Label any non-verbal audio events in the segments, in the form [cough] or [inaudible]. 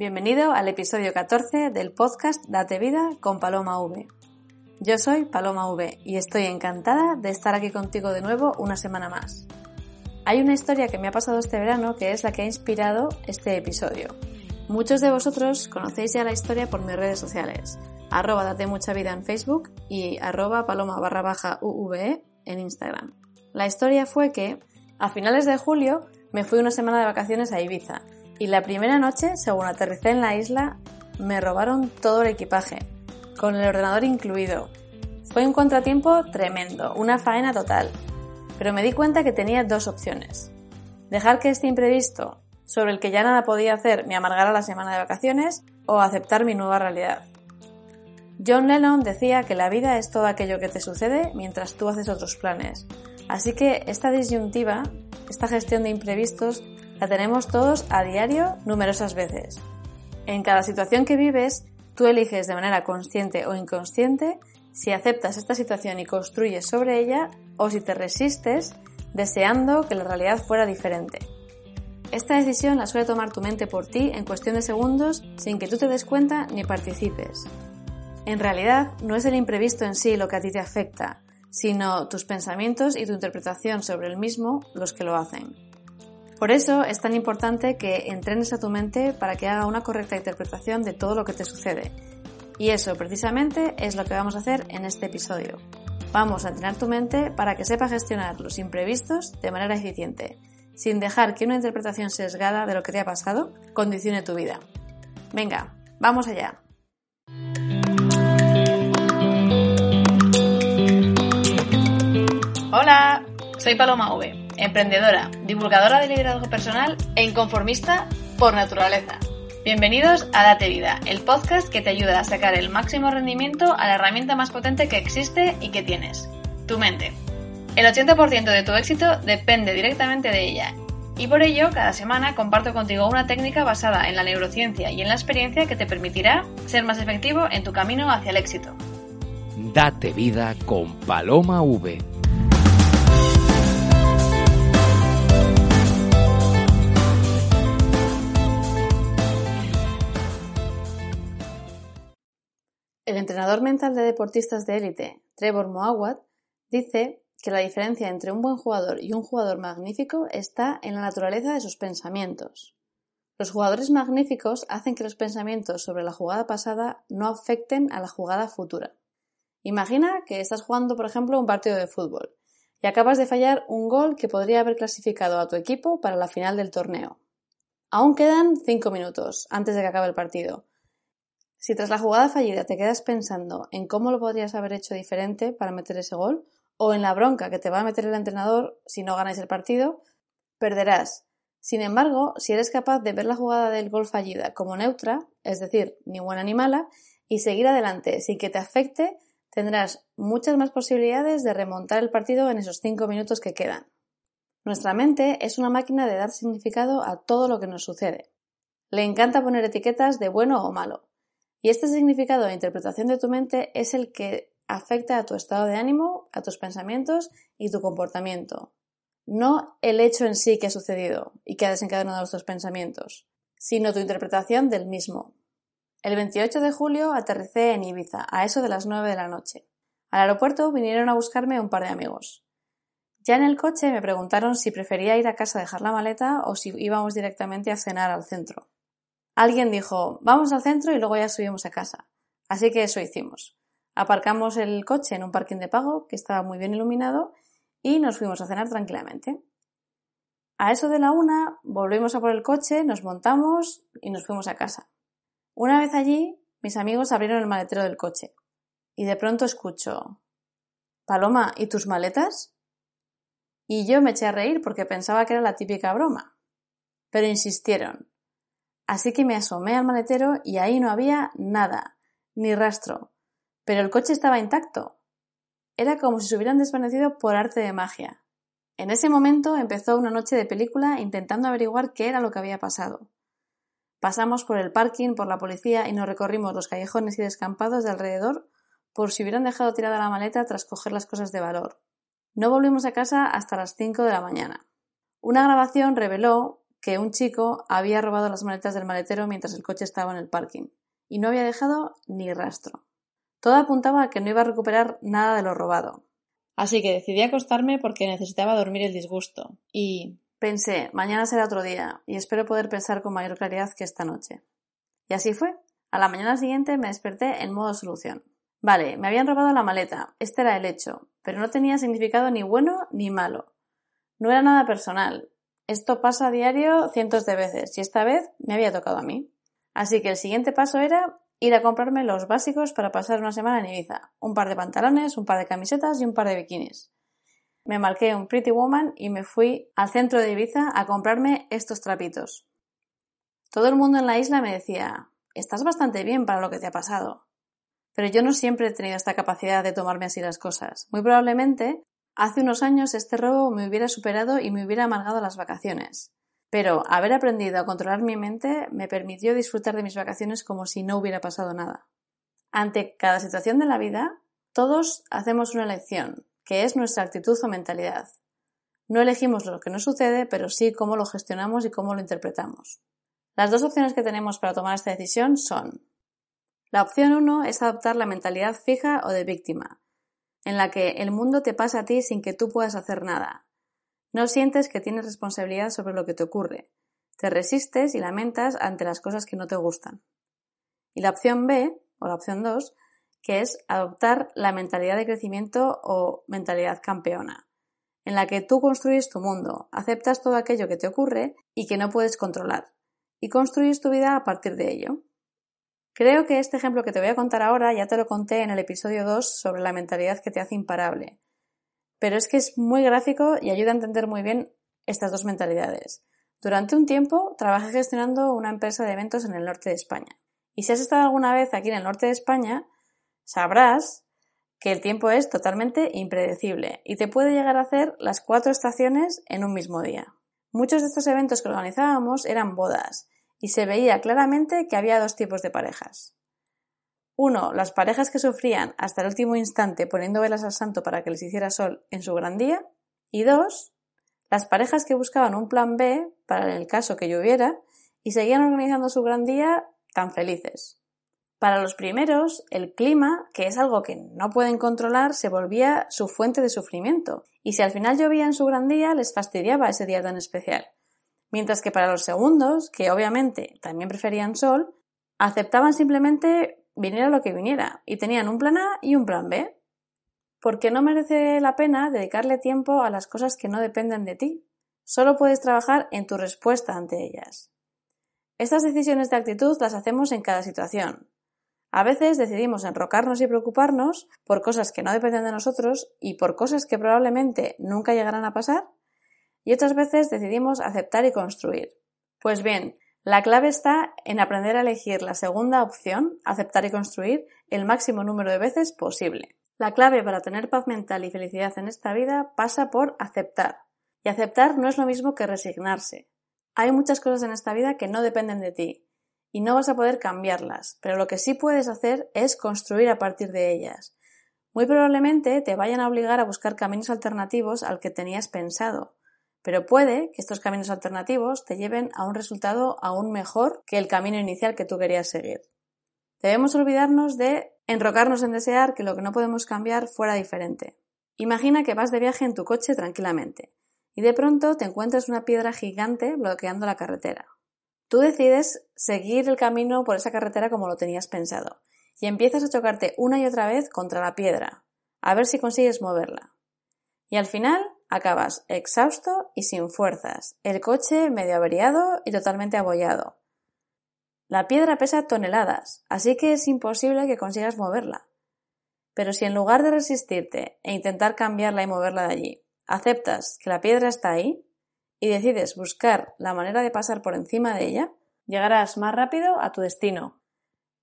Bienvenido al episodio 14 del podcast Date Vida con Paloma V. Yo soy Paloma V y estoy encantada de estar aquí contigo de nuevo una semana más. Hay una historia que me ha pasado este verano que es la que ha inspirado este episodio. Muchos de vosotros conocéis ya la historia por mis redes sociales, arroba date mucha vida en Facebook y arroba paloma barra baja UVE en Instagram. La historia fue que, a finales de julio, me fui una semana de vacaciones a Ibiza y la primera noche, según aterricé en la isla, me robaron todo el equipaje, con el ordenador incluido. Fue un contratiempo tremendo, una faena total, pero me di cuenta que tenía dos opciones. Dejar que este imprevisto, sobre el que ya nada podía hacer, me amargara la semana de vacaciones o aceptar mi nueva realidad. John Lennon decía que la vida es todo aquello que te sucede mientras tú haces otros planes. Así que esta disyuntiva, esta gestión de imprevistos, la tenemos todos a diario numerosas veces. En cada situación que vives, tú eliges de manera consciente o inconsciente si aceptas esta situación y construyes sobre ella o si te resistes deseando que la realidad fuera diferente. Esta decisión la suele tomar tu mente por ti en cuestión de segundos sin que tú te des cuenta ni participes. En realidad, no es el imprevisto en sí lo que a ti te afecta, sino tus pensamientos y tu interpretación sobre el mismo los que lo hacen. Por eso es tan importante que entrenes a tu mente para que haga una correcta interpretación de todo lo que te sucede. Y eso precisamente es lo que vamos a hacer en este episodio. Vamos a entrenar tu mente para que sepa gestionar los imprevistos de manera eficiente, sin dejar que una interpretación sesgada de lo que te ha pasado condicione tu vida. Venga, vamos allá. Hola, soy Paloma V emprendedora, divulgadora de liderazgo personal e inconformista por naturaleza. Bienvenidos a Date Vida, el podcast que te ayuda a sacar el máximo rendimiento a la herramienta más potente que existe y que tienes, tu mente. El 80% de tu éxito depende directamente de ella y por ello cada semana comparto contigo una técnica basada en la neurociencia y en la experiencia que te permitirá ser más efectivo en tu camino hacia el éxito. Date vida con Paloma V El entrenador mental de deportistas de élite, Trevor Moawad, dice que la diferencia entre un buen jugador y un jugador magnífico está en la naturaleza de sus pensamientos. Los jugadores magníficos hacen que los pensamientos sobre la jugada pasada no afecten a la jugada futura. Imagina que estás jugando, por ejemplo, un partido de fútbol y acabas de fallar un gol que podría haber clasificado a tu equipo para la final del torneo. Aún quedan cinco minutos antes de que acabe el partido si tras la jugada fallida te quedas pensando en cómo lo podrías haber hecho diferente para meter ese gol, o en la bronca que te va a meter el entrenador si no ganáis el partido, perderás. Sin embargo, si eres capaz de ver la jugada del gol fallida como neutra, es decir, ni buena ni mala, y seguir adelante sin que te afecte, tendrás muchas más posibilidades de remontar el partido en esos cinco minutos que quedan. Nuestra mente es una máquina de dar significado a todo lo que nos sucede. Le encanta poner etiquetas de bueno o malo. Y este significado de interpretación de tu mente es el que afecta a tu estado de ánimo, a tus pensamientos y tu comportamiento. No el hecho en sí que ha sucedido y que ha desencadenado estos pensamientos, sino tu interpretación del mismo. El 28 de julio aterricé en Ibiza, a eso de las 9 de la noche. Al aeropuerto vinieron a buscarme un par de amigos. Ya en el coche me preguntaron si prefería ir a casa a dejar la maleta o si íbamos directamente a cenar al centro. Alguien dijo, vamos al centro y luego ya subimos a casa. Así que eso hicimos. Aparcamos el coche en un parking de pago que estaba muy bien iluminado y nos fuimos a cenar tranquilamente. A eso de la una volvimos a por el coche, nos montamos y nos fuimos a casa. Una vez allí, mis amigos abrieron el maletero del coche y de pronto escucho Paloma, ¿y tus maletas? Y yo me eché a reír porque pensaba que era la típica broma. Pero insistieron Así que me asomé al maletero y ahí no había nada, ni rastro. Pero el coche estaba intacto. Era como si se hubieran desvanecido por arte de magia. En ese momento empezó una noche de película intentando averiguar qué era lo que había pasado. Pasamos por el parking, por la policía y nos recorrimos los callejones y descampados de alrededor por si hubieran dejado tirada la maleta tras coger las cosas de valor. No volvimos a casa hasta las cinco de la mañana. Una grabación reveló que un chico había robado las maletas del maletero mientras el coche estaba en el parking, y no había dejado ni rastro. Todo apuntaba a que no iba a recuperar nada de lo robado. Así que decidí acostarme porque necesitaba dormir el disgusto, y pensé, mañana será otro día, y espero poder pensar con mayor claridad que esta noche. Y así fue. A la mañana siguiente me desperté en modo solución. Vale, me habían robado la maleta, este era el hecho, pero no tenía significado ni bueno ni malo. No era nada personal. Esto pasa a diario cientos de veces y esta vez me había tocado a mí. Así que el siguiente paso era ir a comprarme los básicos para pasar una semana en Ibiza. Un par de pantalones, un par de camisetas y un par de bikinis. Me marqué un Pretty Woman y me fui al centro de Ibiza a comprarme estos trapitos. Todo el mundo en la isla me decía, estás bastante bien para lo que te ha pasado. Pero yo no siempre he tenido esta capacidad de tomarme así las cosas. Muy probablemente, hace unos años este robo me hubiera superado y me hubiera amargado las vacaciones. Pero haber aprendido a controlar mi mente me permitió disfrutar de mis vacaciones como si no hubiera pasado nada. Ante cada situación de la vida, todos hacemos una elección, que es nuestra actitud o mentalidad. No elegimos lo que nos sucede, pero sí cómo lo gestionamos y cómo lo interpretamos. Las dos opciones que tenemos para tomar esta decisión son la opción 1 es adoptar la mentalidad fija o de víctima, en la que el mundo te pasa a ti sin que tú puedas hacer nada. No sientes que tienes responsabilidad sobre lo que te ocurre. Te resistes y lamentas ante las cosas que no te gustan. Y la opción B, o la opción 2, que es adoptar la mentalidad de crecimiento o mentalidad campeona, en la que tú construyes tu mundo, aceptas todo aquello que te ocurre y que no puedes controlar, y construyes tu vida a partir de ello. Creo que este ejemplo que te voy a contar ahora ya te lo conté en el episodio 2 sobre la mentalidad que te hace imparable. Pero es que es muy gráfico y ayuda a entender muy bien estas dos mentalidades. Durante un tiempo trabajé gestionando una empresa de eventos en el norte de España. Y si has estado alguna vez aquí en el norte de España, sabrás que el tiempo es totalmente impredecible y te puede llegar a hacer las cuatro estaciones en un mismo día. Muchos de estos eventos que organizábamos eran bodas y se veía claramente que había dos tipos de parejas. Uno, las parejas que sufrían hasta el último instante poniendo velas al santo para que les hiciera sol en su gran día. Y dos, las parejas que buscaban un plan B para el caso que lloviera y seguían organizando su gran día tan felices. Para los primeros, el clima, que es algo que no pueden controlar, se volvía su fuente de sufrimiento, y si al final llovía en su gran día, les fastidiaba ese día tan especial. Mientras que para los segundos, que obviamente también preferían sol, aceptaban simplemente viniera lo que viniera y tenían un plan A y un plan B. Porque no merece la pena dedicarle tiempo a las cosas que no dependen de ti. Solo puedes trabajar en tu respuesta ante ellas. Estas decisiones de actitud las hacemos en cada situación. A veces decidimos enrocarnos y preocuparnos por cosas que no dependen de nosotros y por cosas que probablemente nunca llegarán a pasar y otras veces decidimos aceptar y construir. Pues bien, la clave está en aprender a elegir la segunda opción, aceptar y construir, el máximo número de veces posible. La clave para tener paz mental y felicidad en esta vida pasa por aceptar. Y aceptar no es lo mismo que resignarse. Hay muchas cosas en esta vida que no dependen de ti y no vas a poder cambiarlas, pero lo que sí puedes hacer es construir a partir de ellas. Muy probablemente te vayan a obligar a buscar caminos alternativos al que tenías pensado, pero puede que estos caminos alternativos te lleven a un resultado aún mejor que el camino inicial que tú querías seguir. Debemos olvidarnos de enrocarnos en desear que lo que no podemos cambiar fuera diferente. Imagina que vas de viaje en tu coche tranquilamente y de pronto te encuentras una piedra gigante bloqueando la carretera. Tú decides seguir el camino por esa carretera como lo tenías pensado y empiezas a chocarte una y otra vez contra la piedra, a ver si consigues moverla. Y al final Acabas exhausto y sin fuerzas, el coche medio averiado y totalmente abollado. La piedra pesa toneladas, así que es imposible que consigas moverla. Pero si en lugar de resistirte e intentar cambiarla y moverla de allí, aceptas que la piedra está ahí y decides buscar la manera de pasar por encima de ella, llegarás más rápido a tu destino.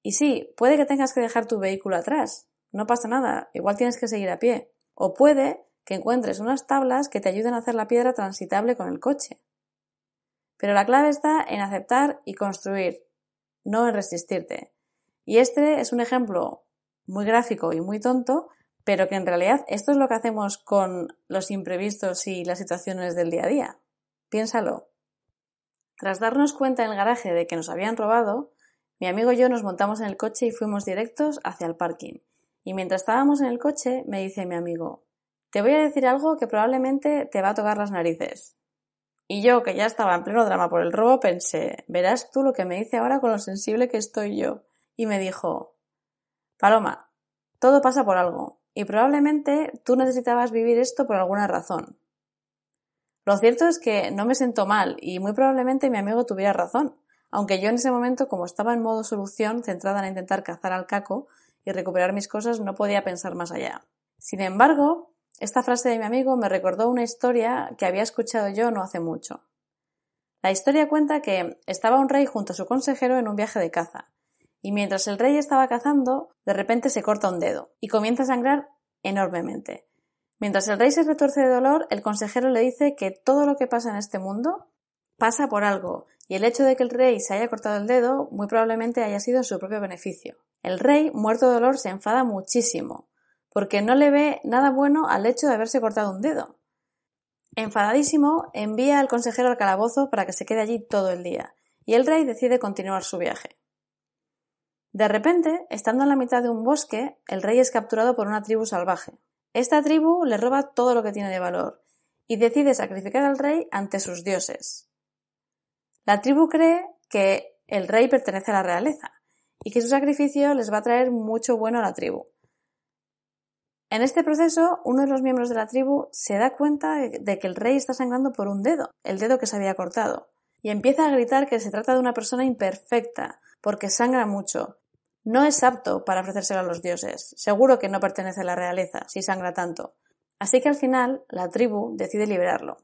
Y sí, puede que tengas que dejar tu vehículo atrás, no pasa nada, igual tienes que seguir a pie. O puede que encuentres unas tablas que te ayuden a hacer la piedra transitable con el coche. Pero la clave está en aceptar y construir, no en resistirte. Y este es un ejemplo muy gráfico y muy tonto, pero que en realidad esto es lo que hacemos con los imprevistos y las situaciones del día a día. Piénsalo. Tras darnos cuenta en el garaje de que nos habían robado, mi amigo y yo nos montamos en el coche y fuimos directos hacia el parking. Y mientras estábamos en el coche, me dice mi amigo, te voy a decir algo que probablemente te va a tocar las narices. Y yo, que ya estaba en pleno drama por el robo, pensé, verás tú lo que me dice ahora con lo sensible que estoy yo. Y me dijo, Paloma, todo pasa por algo, y probablemente tú necesitabas vivir esto por alguna razón. Lo cierto es que no me sentó mal y muy probablemente mi amigo tuviera razón, aunque yo en ese momento, como estaba en modo solución, centrada en intentar cazar al caco y recuperar mis cosas, no podía pensar más allá. Sin embargo, esta frase de mi amigo me recordó una historia que había escuchado yo no hace mucho. La historia cuenta que estaba un rey junto a su consejero en un viaje de caza, y mientras el rey estaba cazando, de repente se corta un dedo y comienza a sangrar enormemente. Mientras el rey se retorce de dolor, el consejero le dice que todo lo que pasa en este mundo pasa por algo, y el hecho de que el rey se haya cortado el dedo muy probablemente haya sido su propio beneficio. El rey, muerto de dolor, se enfada muchísimo, porque no le ve nada bueno al hecho de haberse cortado un dedo. Enfadadísimo, envía al consejero al calabozo para que se quede allí todo el día, y el rey decide continuar su viaje. De repente, estando en la mitad de un bosque, el rey es capturado por una tribu salvaje. Esta tribu le roba todo lo que tiene de valor y decide sacrificar al rey ante sus dioses. La tribu cree que el rey pertenece a la realeza y que su sacrificio les va a traer mucho bueno a la tribu. En este proceso, uno de los miembros de la tribu se da cuenta de que el rey está sangrando por un dedo, el dedo que se había cortado, y empieza a gritar que se trata de una persona imperfecta, porque sangra mucho, no es apto para ofrecérselo a los dioses. Seguro que no pertenece a la realeza, si sangra tanto. Así que al final la tribu decide liberarlo.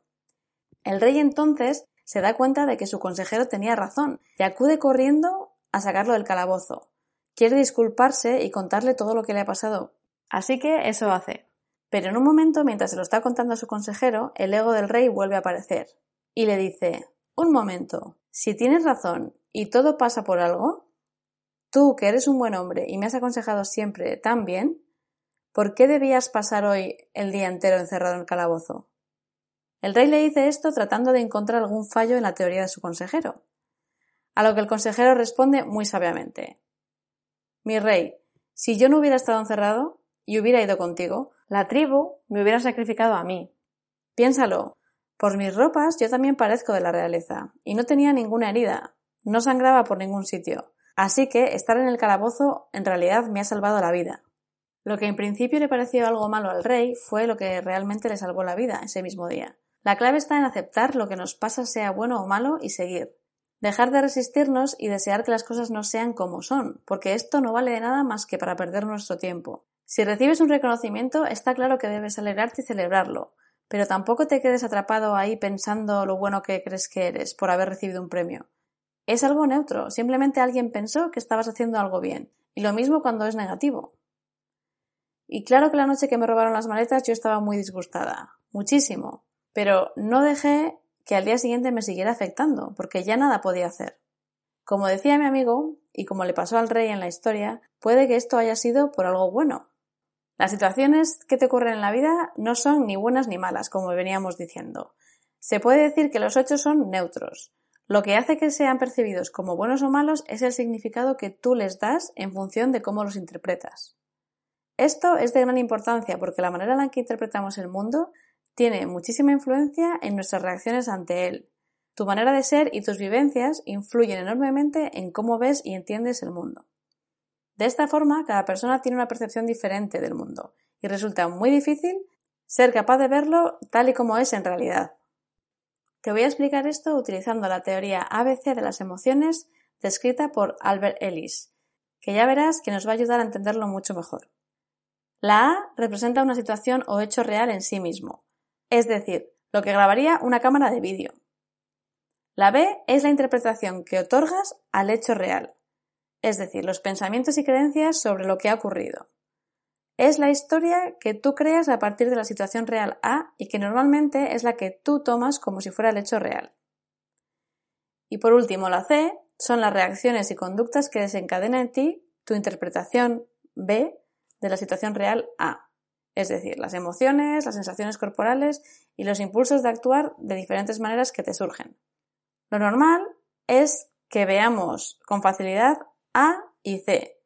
El rey entonces se da cuenta de que su consejero tenía razón y acude corriendo a sacarlo del calabozo. Quiere disculparse y contarle todo lo que le ha pasado. Así que eso hace. Pero en un momento, mientras se lo está contando a su consejero, el ego del rey vuelve a aparecer y le dice Un momento, si tienes razón y todo pasa por algo, Tú, que eres un buen hombre y me has aconsejado siempre tan bien, ¿por qué debías pasar hoy el día entero encerrado en el calabozo? El rey le dice esto tratando de encontrar algún fallo en la teoría de su consejero. A lo que el consejero responde muy sabiamente. Mi rey, si yo no hubiera estado encerrado y hubiera ido contigo, la tribu me hubiera sacrificado a mí. Piénsalo. Por mis ropas yo también parezco de la realeza, y no tenía ninguna herida, no sangraba por ningún sitio. Así que estar en el calabozo en realidad me ha salvado la vida. Lo que en principio le pareció algo malo al rey fue lo que realmente le salvó la vida ese mismo día. La clave está en aceptar lo que nos pasa sea bueno o malo y seguir. Dejar de resistirnos y desear que las cosas no sean como son, porque esto no vale de nada más que para perder nuestro tiempo. Si recibes un reconocimiento, está claro que debes alegrarte y celebrarlo, pero tampoco te quedes atrapado ahí pensando lo bueno que crees que eres por haber recibido un premio. Es algo neutro, simplemente alguien pensó que estabas haciendo algo bien. Y lo mismo cuando es negativo. Y claro que la noche que me robaron las maletas yo estaba muy disgustada, muchísimo, pero no dejé que al día siguiente me siguiera afectando, porque ya nada podía hacer. Como decía mi amigo, y como le pasó al rey en la historia, puede que esto haya sido por algo bueno. Las situaciones que te ocurren en la vida no son ni buenas ni malas, como veníamos diciendo. Se puede decir que los ocho son neutros, lo que hace que sean percibidos como buenos o malos es el significado que tú les das en función de cómo los interpretas. Esto es de gran importancia porque la manera en la que interpretamos el mundo tiene muchísima influencia en nuestras reacciones ante él. Tu manera de ser y tus vivencias influyen enormemente en cómo ves y entiendes el mundo. De esta forma, cada persona tiene una percepción diferente del mundo y resulta muy difícil ser capaz de verlo tal y como es en realidad. Te voy a explicar esto utilizando la teoría ABC de las emociones descrita por Albert Ellis, que ya verás que nos va a ayudar a entenderlo mucho mejor. La A representa una situación o hecho real en sí mismo, es decir, lo que grabaría una cámara de vídeo. La B es la interpretación que otorgas al hecho real, es decir, los pensamientos y creencias sobre lo que ha ocurrido. Es la historia que tú creas a partir de la situación real A y que normalmente es la que tú tomas como si fuera el hecho real. Y por último, la C son las reacciones y conductas que desencadenan en ti tu interpretación B de la situación real A, es decir, las emociones, las sensaciones corporales y los impulsos de actuar de diferentes maneras que te surgen. Lo normal es que veamos con facilidad A y C,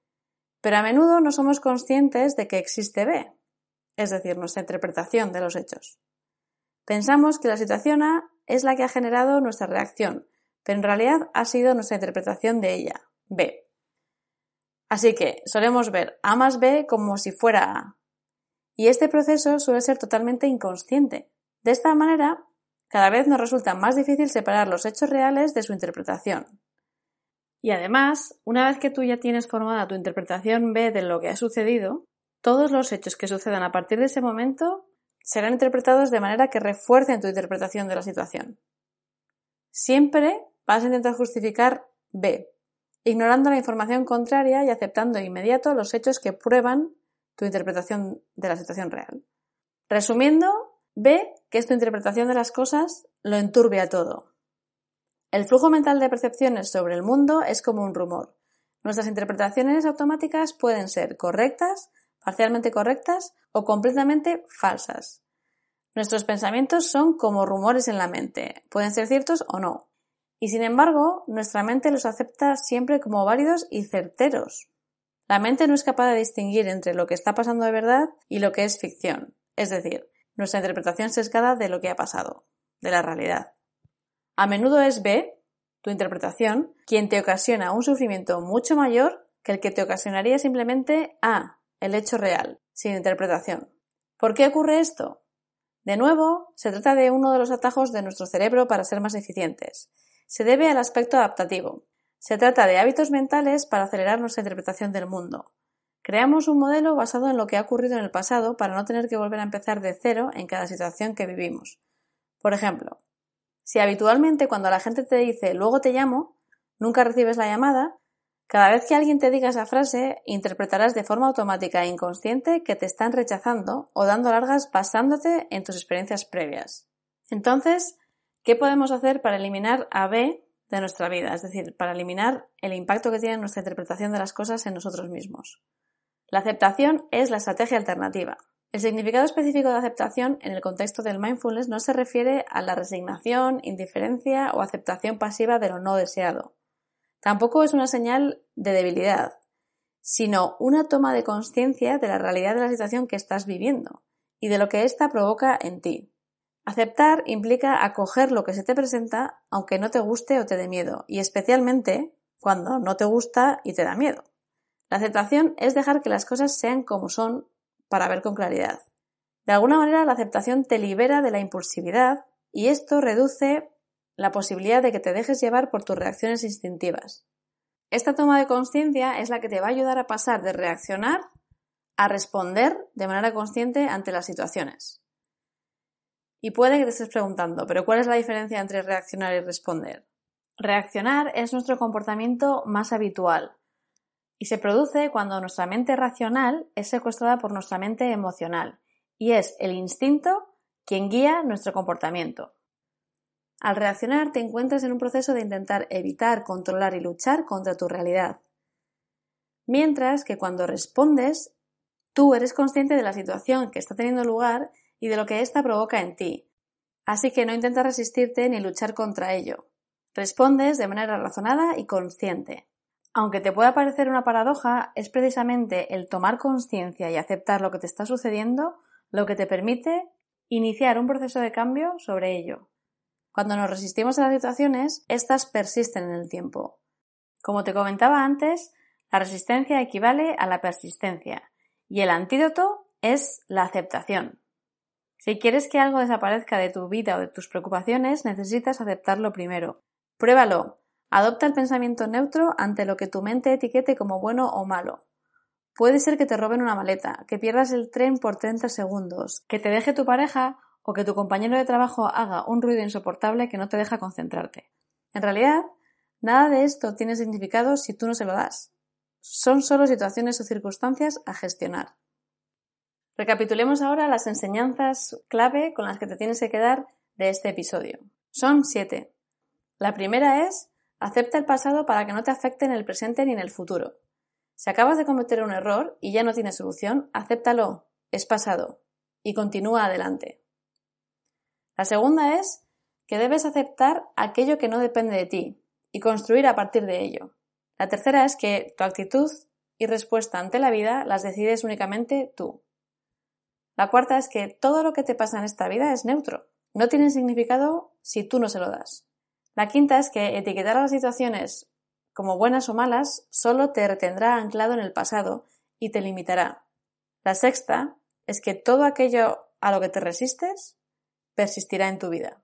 pero a menudo no somos conscientes de que existe B, es decir, nuestra interpretación de los hechos. Pensamos que la situación A es la que ha generado nuestra reacción, pero en realidad ha sido nuestra interpretación de ella, B. Así que solemos ver A más B como si fuera A. Y este proceso suele ser totalmente inconsciente. De esta manera, cada vez nos resulta más difícil separar los hechos reales de su interpretación. Y además, una vez que tú ya tienes formada tu interpretación B de lo que ha sucedido, todos los hechos que sucedan a partir de ese momento serán interpretados de manera que refuercen tu interpretación de la situación. Siempre vas a intentar justificar B, ignorando la información contraria y aceptando de inmediato los hechos que prueban tu interpretación de la situación real. Resumiendo, ve que esta interpretación de las cosas lo enturbia todo. El flujo mental de percepciones sobre el mundo es como un rumor. Nuestras interpretaciones automáticas pueden ser correctas, parcialmente correctas o completamente falsas. Nuestros pensamientos son como rumores en la mente, pueden ser ciertos o no. Y sin embargo, nuestra mente los acepta siempre como válidos y certeros. La mente no es capaz de distinguir entre lo que está pasando de verdad y lo que es ficción, es decir, nuestra interpretación sesgada de lo que ha pasado, de la realidad. A menudo es B, tu interpretación, quien te ocasiona un sufrimiento mucho mayor que el que te ocasionaría simplemente A, el hecho real, sin interpretación. ¿Por qué ocurre esto? De nuevo, se trata de uno de los atajos de nuestro cerebro para ser más eficientes se debe al aspecto adaptativo. Se trata de hábitos mentales para acelerar nuestra interpretación del mundo. Creamos un modelo basado en lo que ha ocurrido en el pasado para no tener que volver a empezar de cero en cada situación que vivimos. Por ejemplo, si habitualmente cuando la gente te dice luego te llamo, nunca recibes la llamada, cada vez que alguien te diga esa frase, interpretarás de forma automática e inconsciente que te están rechazando o dando largas basándote en tus experiencias previas. Entonces, ¿Qué podemos hacer para eliminar a B de nuestra vida? Es decir, para eliminar el impacto que tiene nuestra interpretación de las cosas en nosotros mismos. La aceptación es la estrategia alternativa. El significado específico de aceptación en el contexto del mindfulness no se refiere a la resignación, indiferencia o aceptación pasiva de lo no deseado. Tampoco es una señal de debilidad, sino una toma de conciencia de la realidad de la situación que estás viviendo y de lo que ésta provoca en ti. Aceptar implica acoger lo que se te presenta aunque no te guste o te dé miedo, y especialmente cuando no te gusta y te da miedo. La aceptación es dejar que las cosas sean como son para ver con claridad. De alguna manera la aceptación te libera de la impulsividad y esto reduce la posibilidad de que te dejes llevar por tus reacciones instintivas. Esta toma de conciencia es la que te va a ayudar a pasar de reaccionar a responder de manera consciente ante las situaciones. Y puede que te estés preguntando, pero ¿cuál es la diferencia entre reaccionar y responder? Reaccionar es nuestro comportamiento más habitual y se produce cuando nuestra mente racional es secuestrada por nuestra mente emocional y es el instinto quien guía nuestro comportamiento. Al reaccionar te encuentras en un proceso de intentar evitar, controlar y luchar contra tu realidad. Mientras que cuando respondes, tú eres consciente de la situación que está teniendo lugar y de lo que ésta provoca en ti. Así que no intentas resistirte ni luchar contra ello. Respondes de manera razonada y consciente. Aunque te pueda parecer una paradoja, es precisamente el tomar conciencia y aceptar lo que te está sucediendo lo que te permite iniciar un proceso de cambio sobre ello. Cuando nos resistimos a las situaciones, éstas persisten en el tiempo. Como te comentaba antes, la resistencia equivale a la persistencia y el antídoto es la aceptación. Si quieres que algo desaparezca de tu vida o de tus preocupaciones, necesitas aceptarlo primero. Pruébalo. Adopta el pensamiento neutro ante lo que tu mente etiquete como bueno o malo. Puede ser que te roben una maleta, que pierdas el tren por 30 segundos, que te deje tu pareja o que tu compañero de trabajo haga un ruido insoportable que no te deja concentrarte. En realidad, nada de esto tiene significado si tú no se lo das. Son solo situaciones o circunstancias a gestionar. Recapitulemos ahora las enseñanzas clave con las que te tienes que quedar de este episodio. Son siete. La primera es acepta el pasado para que no te afecte en el presente ni en el futuro. Si acabas de cometer un error y ya no tienes solución, acéptalo, es pasado, y continúa adelante. La segunda es que debes aceptar aquello que no depende de ti y construir a partir de ello. La tercera es que tu actitud y respuesta ante la vida las decides únicamente tú. La cuarta es que todo lo que te pasa en esta vida es neutro, no tiene significado si tú no se lo das. La quinta es que etiquetar las situaciones como buenas o malas solo te retendrá anclado en el pasado y te limitará. La sexta es que todo aquello a lo que te resistes persistirá en tu vida.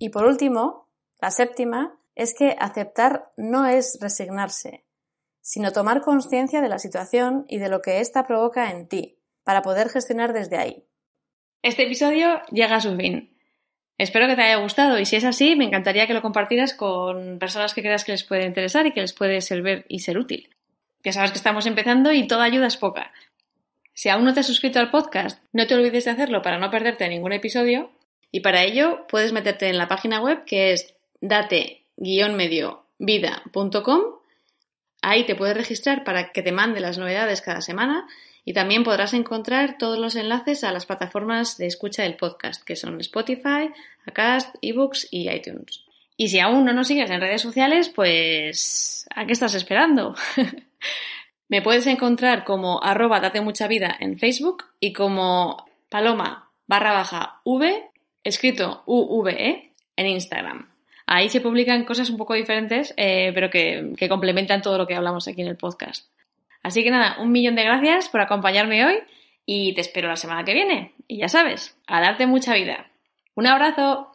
Y por último, la séptima es que aceptar no es resignarse, sino tomar conciencia de la situación y de lo que ésta provoca en ti, para poder gestionar desde ahí. Este episodio llega a su fin. Espero que te haya gustado y si es así, me encantaría que lo compartieras con personas que creas que les puede interesar y que les puede servir y ser útil. Ya sabes que estamos empezando y toda ayuda es poca. Si aún no te has suscrito al podcast, no te olvides de hacerlo para no perderte ningún episodio. Y para ello puedes meterte en la página web que es date-medio-vida.com. Ahí te puedes registrar para que te mande las novedades cada semana y también podrás encontrar todos los enlaces a las plataformas de escucha del podcast, que son Spotify, Acast, eBooks y iTunes. Y si aún no nos sigues en redes sociales, pues ¿a qué estás esperando? [laughs] Me puedes encontrar como arroba date mucha vida en Facebook y como paloma barra baja v, escrito UVE, en Instagram. Ahí se publican cosas un poco diferentes, eh, pero que, que complementan todo lo que hablamos aquí en el podcast. Así que nada, un millón de gracias por acompañarme hoy y te espero la semana que viene. Y ya sabes, a darte mucha vida. Un abrazo.